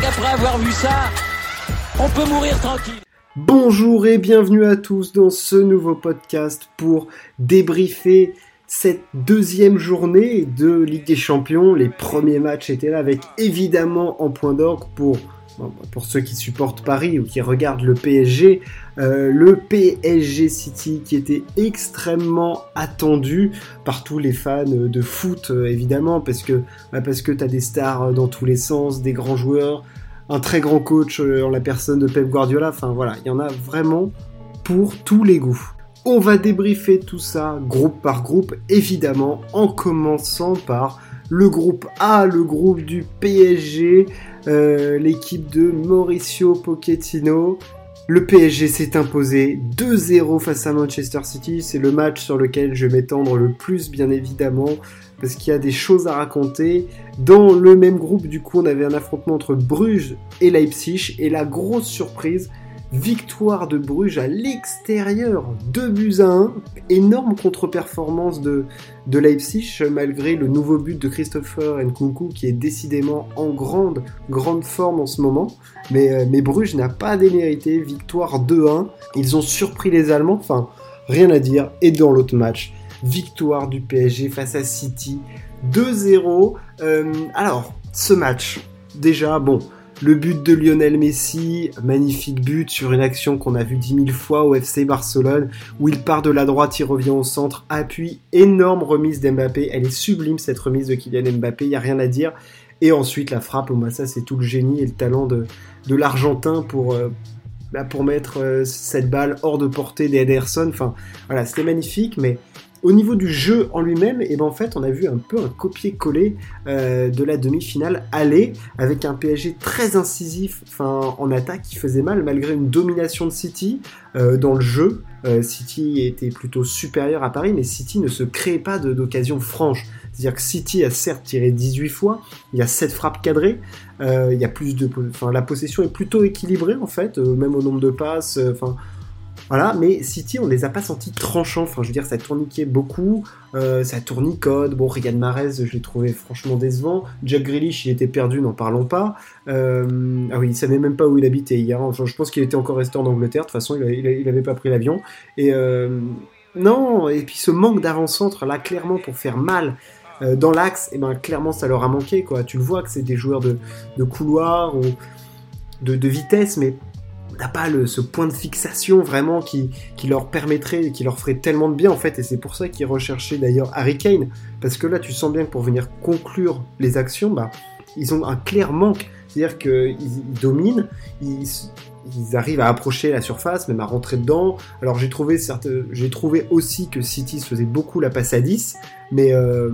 qu'après avoir vu ça, on peut mourir tranquille. Bonjour et bienvenue à tous dans ce nouveau podcast pour débriefer cette deuxième journée de Ligue des Champions. Les premiers matchs étaient là avec évidemment en point d'orgue pour pour ceux qui supportent Paris ou qui regardent le PSG, euh, le PSG City qui était extrêmement attendu par tous les fans de foot euh, évidemment parce que bah, parce que t'as des stars dans tous les sens, des grands joueurs, un très grand coach euh, en la personne de Pep Guardiola. Enfin voilà, il y en a vraiment pour tous les goûts. On va débriefer tout ça groupe par groupe évidemment en commençant par le groupe A, le groupe du PSG, euh, l'équipe de Mauricio Pochettino. Le PSG s'est imposé 2-0 face à Manchester City. C'est le match sur lequel je vais m'étendre le plus, bien évidemment, parce qu'il y a des choses à raconter. Dans le même groupe, du coup, on avait un affrontement entre Bruges et Leipzig. Et la grosse surprise, Victoire de Bruges à l'extérieur, 2 buts à 1. Énorme contre-performance de, Leipzig, malgré le nouveau but de Christopher Nkunku qui est décidément en grande, grande forme en ce moment. Mais, euh, Bruges n'a pas démérité, victoire 2-1. Ils ont surpris les Allemands, enfin, rien à dire. Et dans l'autre match, victoire du PSG face à City, 2-0. Euh, alors, ce match, déjà, bon, le but de Lionel Messi, magnifique but sur une action qu'on a vu dix mille fois au FC Barcelone, où il part de la droite, il revient au centre, appui, énorme remise d'Mbappé. Elle est sublime cette remise de Kylian Mbappé, il n'y a rien à dire. Et ensuite la frappe, au ça c'est tout le génie et le talent de, l'Argentin pour, euh, bah, mettre euh, cette balle hors de portée d'Ederson. Enfin voilà, c'était magnifique, mais au niveau du jeu en lui-même, et eh ben on a vu un peu un copier-coller euh, de la demi-finale aller avec un PSG très incisif, en attaque qui faisait mal malgré une domination de City euh, dans le jeu. Euh, City était plutôt supérieur à Paris, mais City ne se crée pas d'occasion franche. C'est-à-dire que City a certes tiré 18 fois, il y a 7 frappes cadrées, il y a plus de, enfin la possession est plutôt équilibrée en fait, même au nombre de passes, voilà, mais City, on les a pas sentis tranchants. Enfin, je veux dire, ça tourniquait beaucoup, euh, ça tournicode. Bon, Riyad Mahrez, je l'ai trouvé franchement décevant. Jack Grealish, il était perdu, n'en parlons pas. Euh, ah oui, il savait même pas où il habitait hier. Enfin, je pense qu'il était encore resté en Angleterre. De toute façon, il, il, avait pas pris l'avion. Et euh, non, et puis ce manque d'avant-centre là, clairement, pour faire mal. Euh, dans l'axe, et eh ben clairement ça leur a manqué quoi. Tu le vois que c'est des joueurs de, couloir ou de vitesse, mais n'a pas le, ce point de fixation vraiment qui, qui leur permettrait, qui leur ferait tellement de bien en fait, et c'est pour ça qu'ils recherchaient d'ailleurs Harry Kane, parce que là tu sens bien que pour venir conclure les actions, bah, ils ont un clair manque, c'est-à-dire qu'ils dominent, ils, ils, arrivent à approcher la surface, même à rentrer dedans. Alors j'ai trouvé, j'ai trouvé aussi que City se faisait beaucoup la passe à 10, mais euh,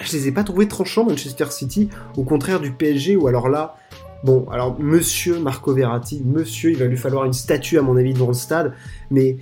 je les ai pas trouvés tranchants Manchester City, au contraire du PSG, où alors là, Bon, alors, monsieur Marco Verratti, monsieur, il va lui falloir une statue, à mon avis, devant le stade, mais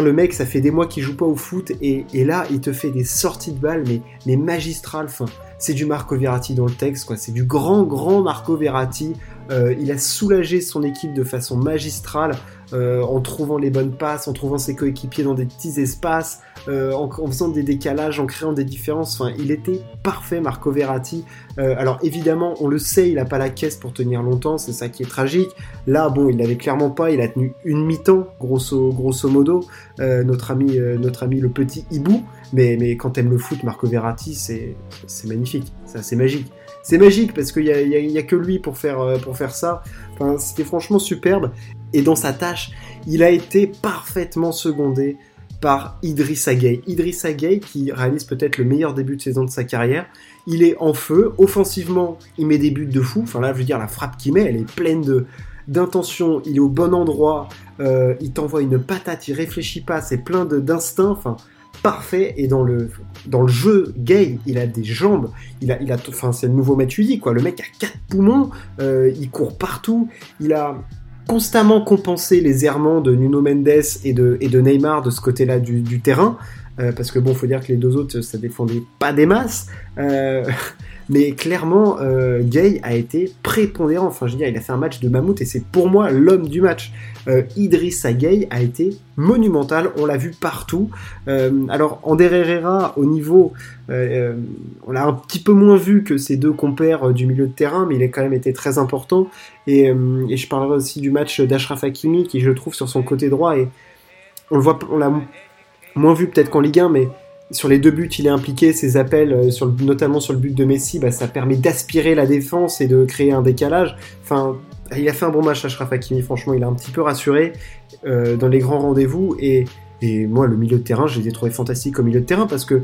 le mec, ça fait des mois qu'il joue pas au foot, et, là, il te fait des sorties de balles, mais, mais magistrales. Enfin, c'est du Marco Verratti dans le texte, quoi. C'est du grand, grand Marco Verratti. Euh, il a soulagé son équipe de façon magistrale euh, en trouvant les bonnes passes, en trouvant ses coéquipiers dans des petits espaces, euh, en, faisant des décalages, en créant des différences. Enfin, il était parfait, Marco Verratti. alors évidemment, on le sait, il n'a pas la caisse pour tenir longtemps, c'est ça qui est tragique. Là, bon, il l'avait clairement pas, il a tenu une mi-temps, grosso, grosso modo. notre ami, notre ami le petit hibou. Mais, mais quand t'aimes le foot, Marco Verratti, c'est magnifique, c'est magique c'est magique parce qu'il n'y a, que lui pour faire, euh, pour faire ça. Enfin, c'était franchement superbe. Et dans sa tâche, il a été parfaitement secondé par Idrissa Gueye. Idrissa Gueye qui réalise peut-être le meilleur début de saison de sa carrière. Il est en feu. Offensivement, il met des buts de fou. Enfin là, je veux dire, la frappe qu'il met, elle est pleine de d'intention. Il est au bon endroit. Euh, il t'envoie une patate. Il réfléchit pas. C'est plein d'instinct. Enfin, parfait et dans le dans le jeu gay il a des jambes il a enfin c'est le nouveau Matuidi quoi le mec a quatre poumons euh, il court partout il a constamment compensé les errements de Nuno Mendes et de Neymar de ce côté-là du, terrain. Euh, parce que bon faut dire que les deux autres ça défendait pas des masses. Euh, mais clairement, euh, Gay a été prépondérant. Enfin, je veux dire, il a fait un match de mammouth et c'est pour moi l'homme du match. Euh, Idrissa Gay a été monumental, on l'a vu partout. Euh, alors, Ander Herrera, au niveau, euh, on l'a un petit peu moins vu que ses deux compères du milieu de terrain, mais il a quand même été très important. Et, et je parlerai aussi du match d'Ashraf Hakimi, qui je trouve sur son côté droit, et on le voit, on l'a moins vu peut-être qu'en Ligue 1, mais sur les deux buts, il est impliqué. Ses appels, euh, notamment sur le but de Messi, bah, ça permet d'aspirer la défense et de créer un décalage. Enfin, il a fait un bon match, Ashraf Hakimi. Franchement, il a un petit peu rassuré euh, dans les grands rendez-vous. Et, et, moi, le milieu de terrain, je les ai trouvés fantastiques au milieu de terrain parce que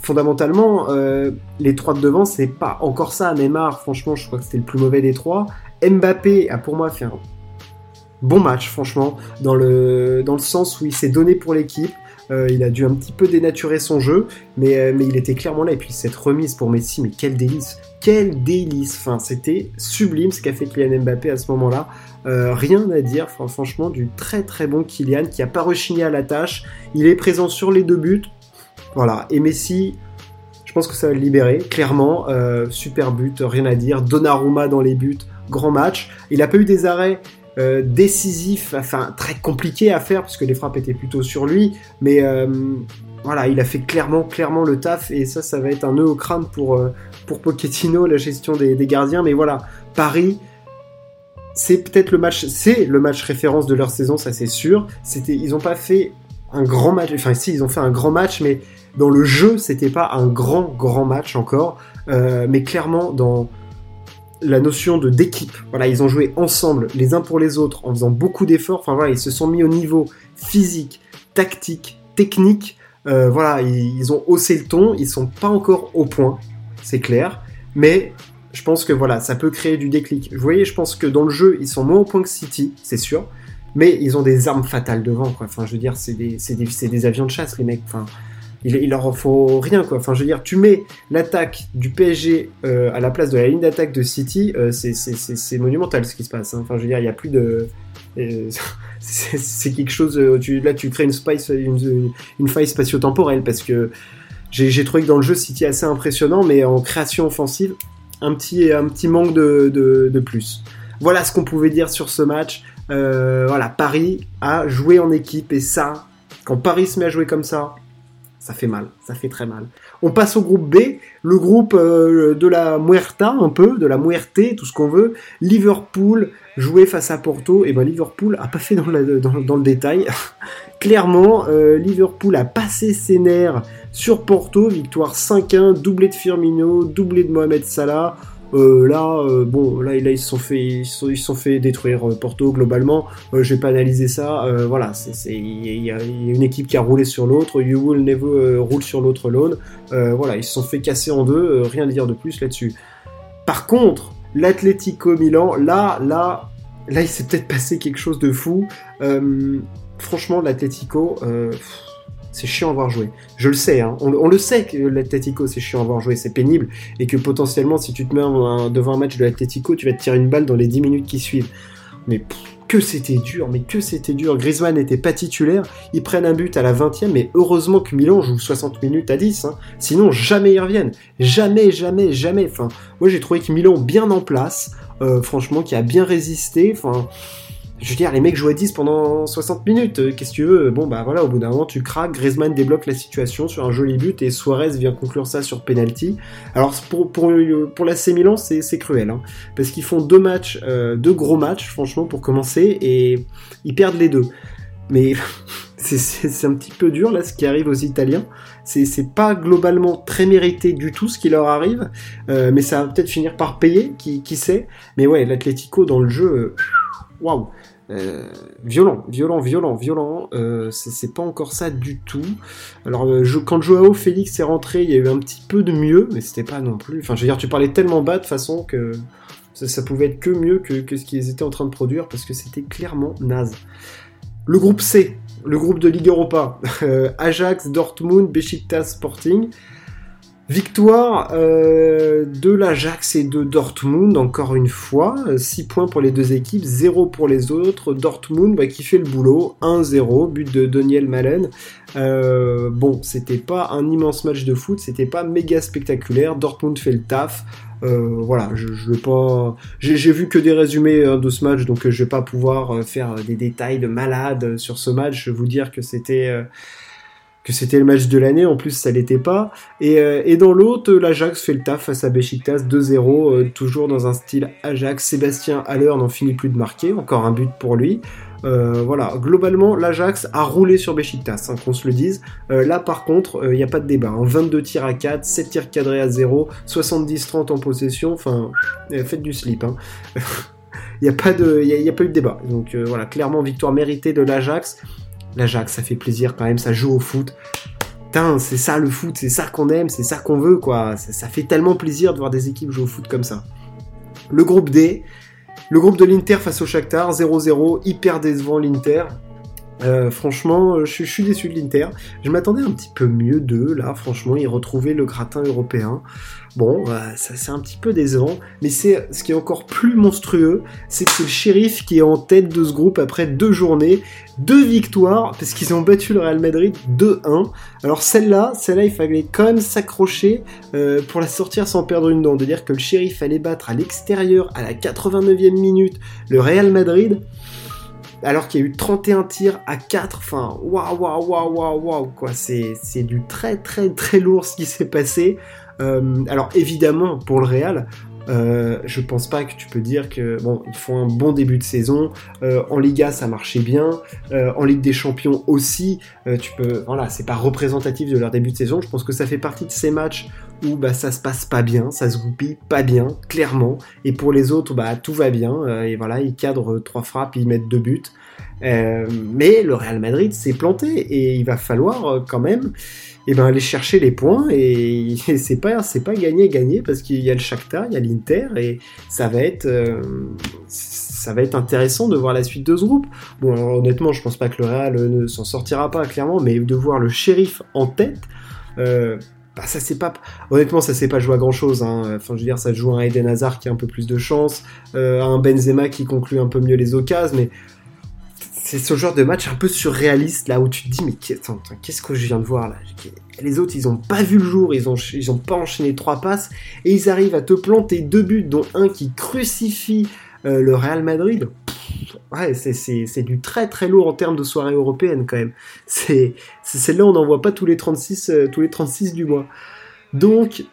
fondamentalement, euh, les trois de devant, c'est pas encore ça. Neymar, franchement, je crois que c'était le plus mauvais des trois. Mbappé a pour moi fait un bon match, franchement, dans le, dans le sens où il s'est donné pour l'équipe. Euh, il a dû un petit peu dénaturer son jeu, mais, euh, mais il était clairement là. Et puis cette remise pour Messi, mais quel délice Quel délice Enfin, c'était sublime ce qu'a fait Kylian Mbappé à ce moment-là. Euh, rien à dire, franchement, du très très bon Kylian qui a pas rechigné à la tâche. Il est présent sur les deux buts. Voilà. Et Messi, je pense que ça va le libérer, clairement. super but, rien à dire. Donnarumma dans les buts, grand match. Il a pas eu des arrêts euh, décisif, enfin très compliqué à faire parce que les frappes étaient plutôt sur lui, mais euh, voilà, il a fait clairement, clairement le taf et ça, ça va être un nœud au crâne pour, euh, pour Pochettino, la gestion des, gardiens. Mais voilà, Paris, c'est peut-être le match, c'est le match référence de leur saison, ça c'est sûr. C'était, ils n'ont pas fait un grand match, enfin si, ils ont fait un grand match, mais dans le jeu, c'était pas un grand, grand match encore. mais clairement, dans la notion de d'équipe. Voilà, ils ont joué ensemble, les uns pour les autres, en faisant beaucoup d'efforts. Enfin voilà, ils se sont mis au niveau physique, tactique, technique. Euh, voilà, ils, ont haussé le ton. Ils sont pas encore au point, c'est clair. Mais je pense que voilà, ça peut créer du déclic. Vous voyez, je pense que dans le jeu, ils sont moins au point que City, c'est sûr. Mais ils ont des armes fatales devant. Enfin, je veux dire, c'est des, des, des, avions de chasse, les mecs. Enfin, il, leur faut rien quoi. Enfin, je veux dire, tu mets l'attaque du PSG euh, à la place de la ligne d'attaque de City, euh, c'est monumental ce qui se passe. Hein. Enfin, je veux dire, il n'y a plus de. Euh, c'est quelque chose. Là, tu crées une, spice, une faille spatio-temporelle parce que j'ai trouvé que dans le jeu City assez impressionnant, mais en création offensive, un petit, un petit manque de, de, de plus. Voilà ce qu'on pouvait dire sur ce match. voilà, Paris a joué en équipe et ça, quand Paris se met à jouer comme ça, ça fait mal, ça fait très mal. On passe au groupe B, le groupe euh, de la Muerta un peu, de la Muerte, tout ce qu'on veut. Liverpool jouait face à Porto, et ben Liverpool a pas fait dans, dans, le détail. Clairement, euh, Liverpool a passé ses nerfs sur Porto, victoire 5-1, doublé de Firmino, doublé de Mohamed Salah. Euh, là, euh, bon, là, là, ils se sont fait, ils sont, ils sont fait détruire euh, Porto globalement. je vais pas analyser ça. voilà, c'est, il y, a une équipe qui a roulé sur l'autre. You will never roule sur l'autre lone. voilà, ils se sont fait casser en deux. rien à dire de plus là-dessus. Par contre, l'Atlético Milan, là, là, là, il s'est peut-être passé quelque chose de fou. franchement, l'Atlético c'est chiant à voir jouer. Je le sais, hein. on, le sait que l'Atletico c'est chiant à voir jouer, c'est pénible, et que potentiellement si tu te mets devant un match de l'Atletico, tu vas te tirer une balle dans les 10 minutes qui suivent. Mais que c'était dur, mais que c'était dur. Griezmann n'était pas titulaire, ils prennent un but à la 20e, mais heureusement que Milan joue 60 minutes à 10, hein. sinon jamais ils reviennent. Jamais, jamais, jamais. Enfin, moi j'ai trouvé que Milan bien en place, euh, franchement, qui a bien résisté. Je veux dire, les mecs jouent à 10 pendant 60 minutes. Euh, qu'est-ce que tu veux Bon, bah voilà, au bout d'un moment, tu craques. Griezmann débloque la situation sur un joli but et Suarez vient conclure ça sur penalty. Alors, pour, pour, pour l'AC Milan, c'est cruel. Hein, parce qu'ils font deux matchs, euh, deux gros matchs, franchement, pour commencer, et ils perdent les deux. Mais c'est un petit peu dur, là, ce qui arrive aux Italiens. C'est pas globalement très mérité du tout ce qui leur arrive, euh, mais ça va peut-être finir par payer, qui, qui sait. Mais ouais, l'Atletico dans le jeu, waouh euh, violent, violent, violent, violent. Euh, c'est pas encore ça du tout. Alors, euh, quand Joao Félix est rentré, il y a eu un petit peu de mieux, mais c'était pas non plus. Enfin, je veux dire, tu parlais tellement bas de façon que ça, pouvait être que mieux que, ce qu'ils étaient en train de produire parce que c'était clairement naze. Le groupe C, le groupe de Ligue Europa, Ajax, Dortmund, Besiktas, Sporting. Victoire euh, de l'Ajax et de Dortmund, encore une fois. 6 points pour les deux équipes, 0 pour les autres. Dortmund bah, qui fait le boulot, 1-0, but de Daniel Malen. Euh, bon, c'était pas un immense match de foot, c'était pas méga spectaculaire. Dortmund fait le taf. Euh, voilà, je, je vais pas. J'ai vu que des résumés hein, de ce match, donc je vais pas pouvoir faire des détails de malade sur ce match. Je vais vous dire que c'était que c'était le match de l'année, en plus ça l'était pas. Et, euh, dans l'autre, l'Ajax fait le taf face à Besiktas 2-0, euh, toujours dans un style Ajax. Sébastien Haller n'en finit plus de marquer, encore un but pour lui. Euh, voilà, globalement, l'Ajax a roulé sur Besiktas, hein, qu'on se le dise. là, par contre, il n'y a pas de débat. 22 hein. tirs à 4, 7 tirs cadrés à 0, 70-30 en possession. Enfin, faites du slip. Hein. Il n'y a, pas y a, pas eu de débat. Donc voilà, clairement, victoire méritée de l'Ajax. L'Ajax, ça fait plaisir quand même, ça joue au foot. Putain, c'est ça le foot, c'est ça qu'on aime, c'est ça qu'on veut, quoi. Ça, fait tellement plaisir de voir des équipes jouer au foot comme ça. Le groupe D, le groupe de l'Inter face au Shakhtar, 0-0, hyper décevant l'Inter. Euh, franchement, je, suis déçu de l'Inter. Je m'attendais un petit peu mieux d'eux, là, franchement, ils retrouvaient le gratin européen. Bon, bah, ça c'est un petit peu décevant, mais c'est ce qui est encore plus monstrueux, c'est que c'est le shérif qui est en tête de ce groupe après deux journées, deux victoires, parce qu'ils ont battu le Real Madrid 2-1. Alors celle-là, celle-là, il fallait quand même s'accrocher euh, pour la sortir sans perdre une dent. De dire que le shérif allait battre à l'extérieur à la 89e minute le Real Madrid alors qu'il y a eu 31 tirs à 4, enfin, waouh, waouh, waouh, waouh, waouh, quoi, c'est, c'est du très, très, très lourd ce qui s'est passé. Euh, alors évidemment, pour le Real, euh, je pense pas que tu peux dire que bon, ils font un bon début de saison. Euh, en Liga, ça marchait bien. Euh, en Ligue des Champions aussi. Tu peux, voilà, c'est pas représentatif de leur début de saison. Je pense que ça fait partie de ces matchs où bah ça se passe pas bien, ça se goupille pas bien, clairement. Et pour les autres, bah tout va bien. et voilà, ils cadrent trois frappes, ils mettent deux buts. mais le Real Madrid s'est planté et il va falloir quand même et ben aller chercher les points et, c'est pas c'est pas gagné gagné parce qu'il y a le Shakhtar, il y a l'Inter et ça va être euh, ça va être intéressant de voir la suite de ce groupe. Bon honnêtement je pense pas que le Real ne s'en sortira pas clairement mais de voir le shérif en tête euh, bah ça c'est pas honnêtement ça c'est pas joué à grand chose hein. enfin je veux dire ça joue un Eden Hazard qui a un peu plus de chance euh, un Benzema qui conclut un peu mieux les occasions mais c'est ce genre de match un peu surréaliste là où tu te dis mais qu'est-ce que je viens de voir là? Les autres ils ont pas vu le jour, ils ont ils ont pas enchaîné trois passes et ils arrivent à te planter deux buts dont un qui crucifie euh, le Real Madrid. Ouais, c'est du très très lourd en termes de soirée européenne quand même. C'est celle-là on n'en voit pas tous les 36 euh, tous les 36 du mois. Donc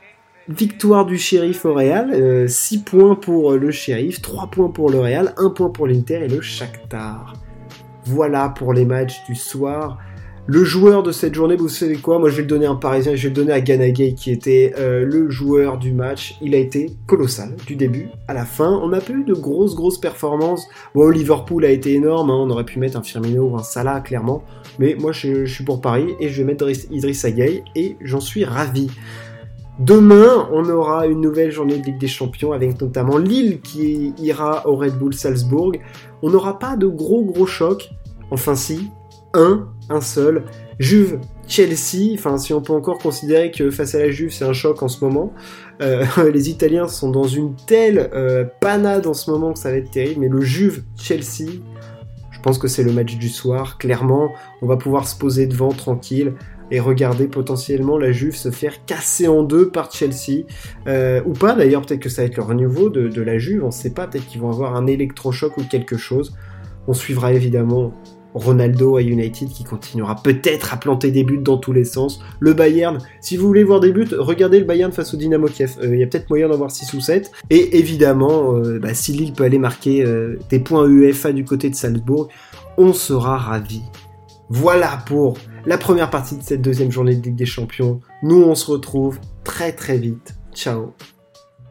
Victoire du shérif au Real, 6 euh, points pour le shérif, 3 points pour le Real, 1 point pour l'Inter et le Shakhtar. Voilà pour les matchs du soir. Le joueur de cette journée, vous savez quoi? Moi, je vais le donner à un Parisien, je vais le donner à Ganagay, qui était euh, le joueur du match. Il a été colossal, du début à la fin. On n'a pas eu de grosses, grosses performances. Bon, Liverpool a été énorme, hein. on aurait pu mettre un Firmino ou un Salah, clairement. Mais moi, je, suis pour Paris, et je vais mettre Idriss Gueye, et j'en suis ravi. Demain, on aura une nouvelle journée de Ligue des Champions avec notamment Lille qui ira au Red Bull Salzbourg. On n'aura pas de gros gros chocs. Enfin si, un, un seul. Juve, Chelsea. Enfin, si on peut encore considérer que face à la Juve, c'est un choc en ce moment. Euh, les Italiens sont dans une telle euh, panade en ce moment que ça va être terrible. Mais le Juve, Chelsea, je pense que c'est le match du soir. Clairement, on va pouvoir se poser devant tranquille et regarder potentiellement la Juve se faire casser en deux par Chelsea. Euh, ou pas d'ailleurs, peut-être que ça va être le renouveau de, de la Juve, on ne sait pas, peut-être qu'ils vont avoir un électrochoc ou quelque chose. On suivra évidemment Ronaldo à United qui continuera peut-être à planter des buts dans tous les sens. Le Bayern, si vous voulez voir des buts, regardez le Bayern face au Dynamo Kiev. Euh, il y a peut-être moyen d'en voir 6 ou 7. Et évidemment, euh, bah, si Lille peut aller marquer des points UEFA du côté de Salzbourg, on sera ravis. Voilà pour la première partie de cette deuxième journée de Ligue des Champions. Nous, on se retrouve très très vite. Ciao.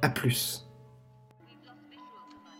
À plus.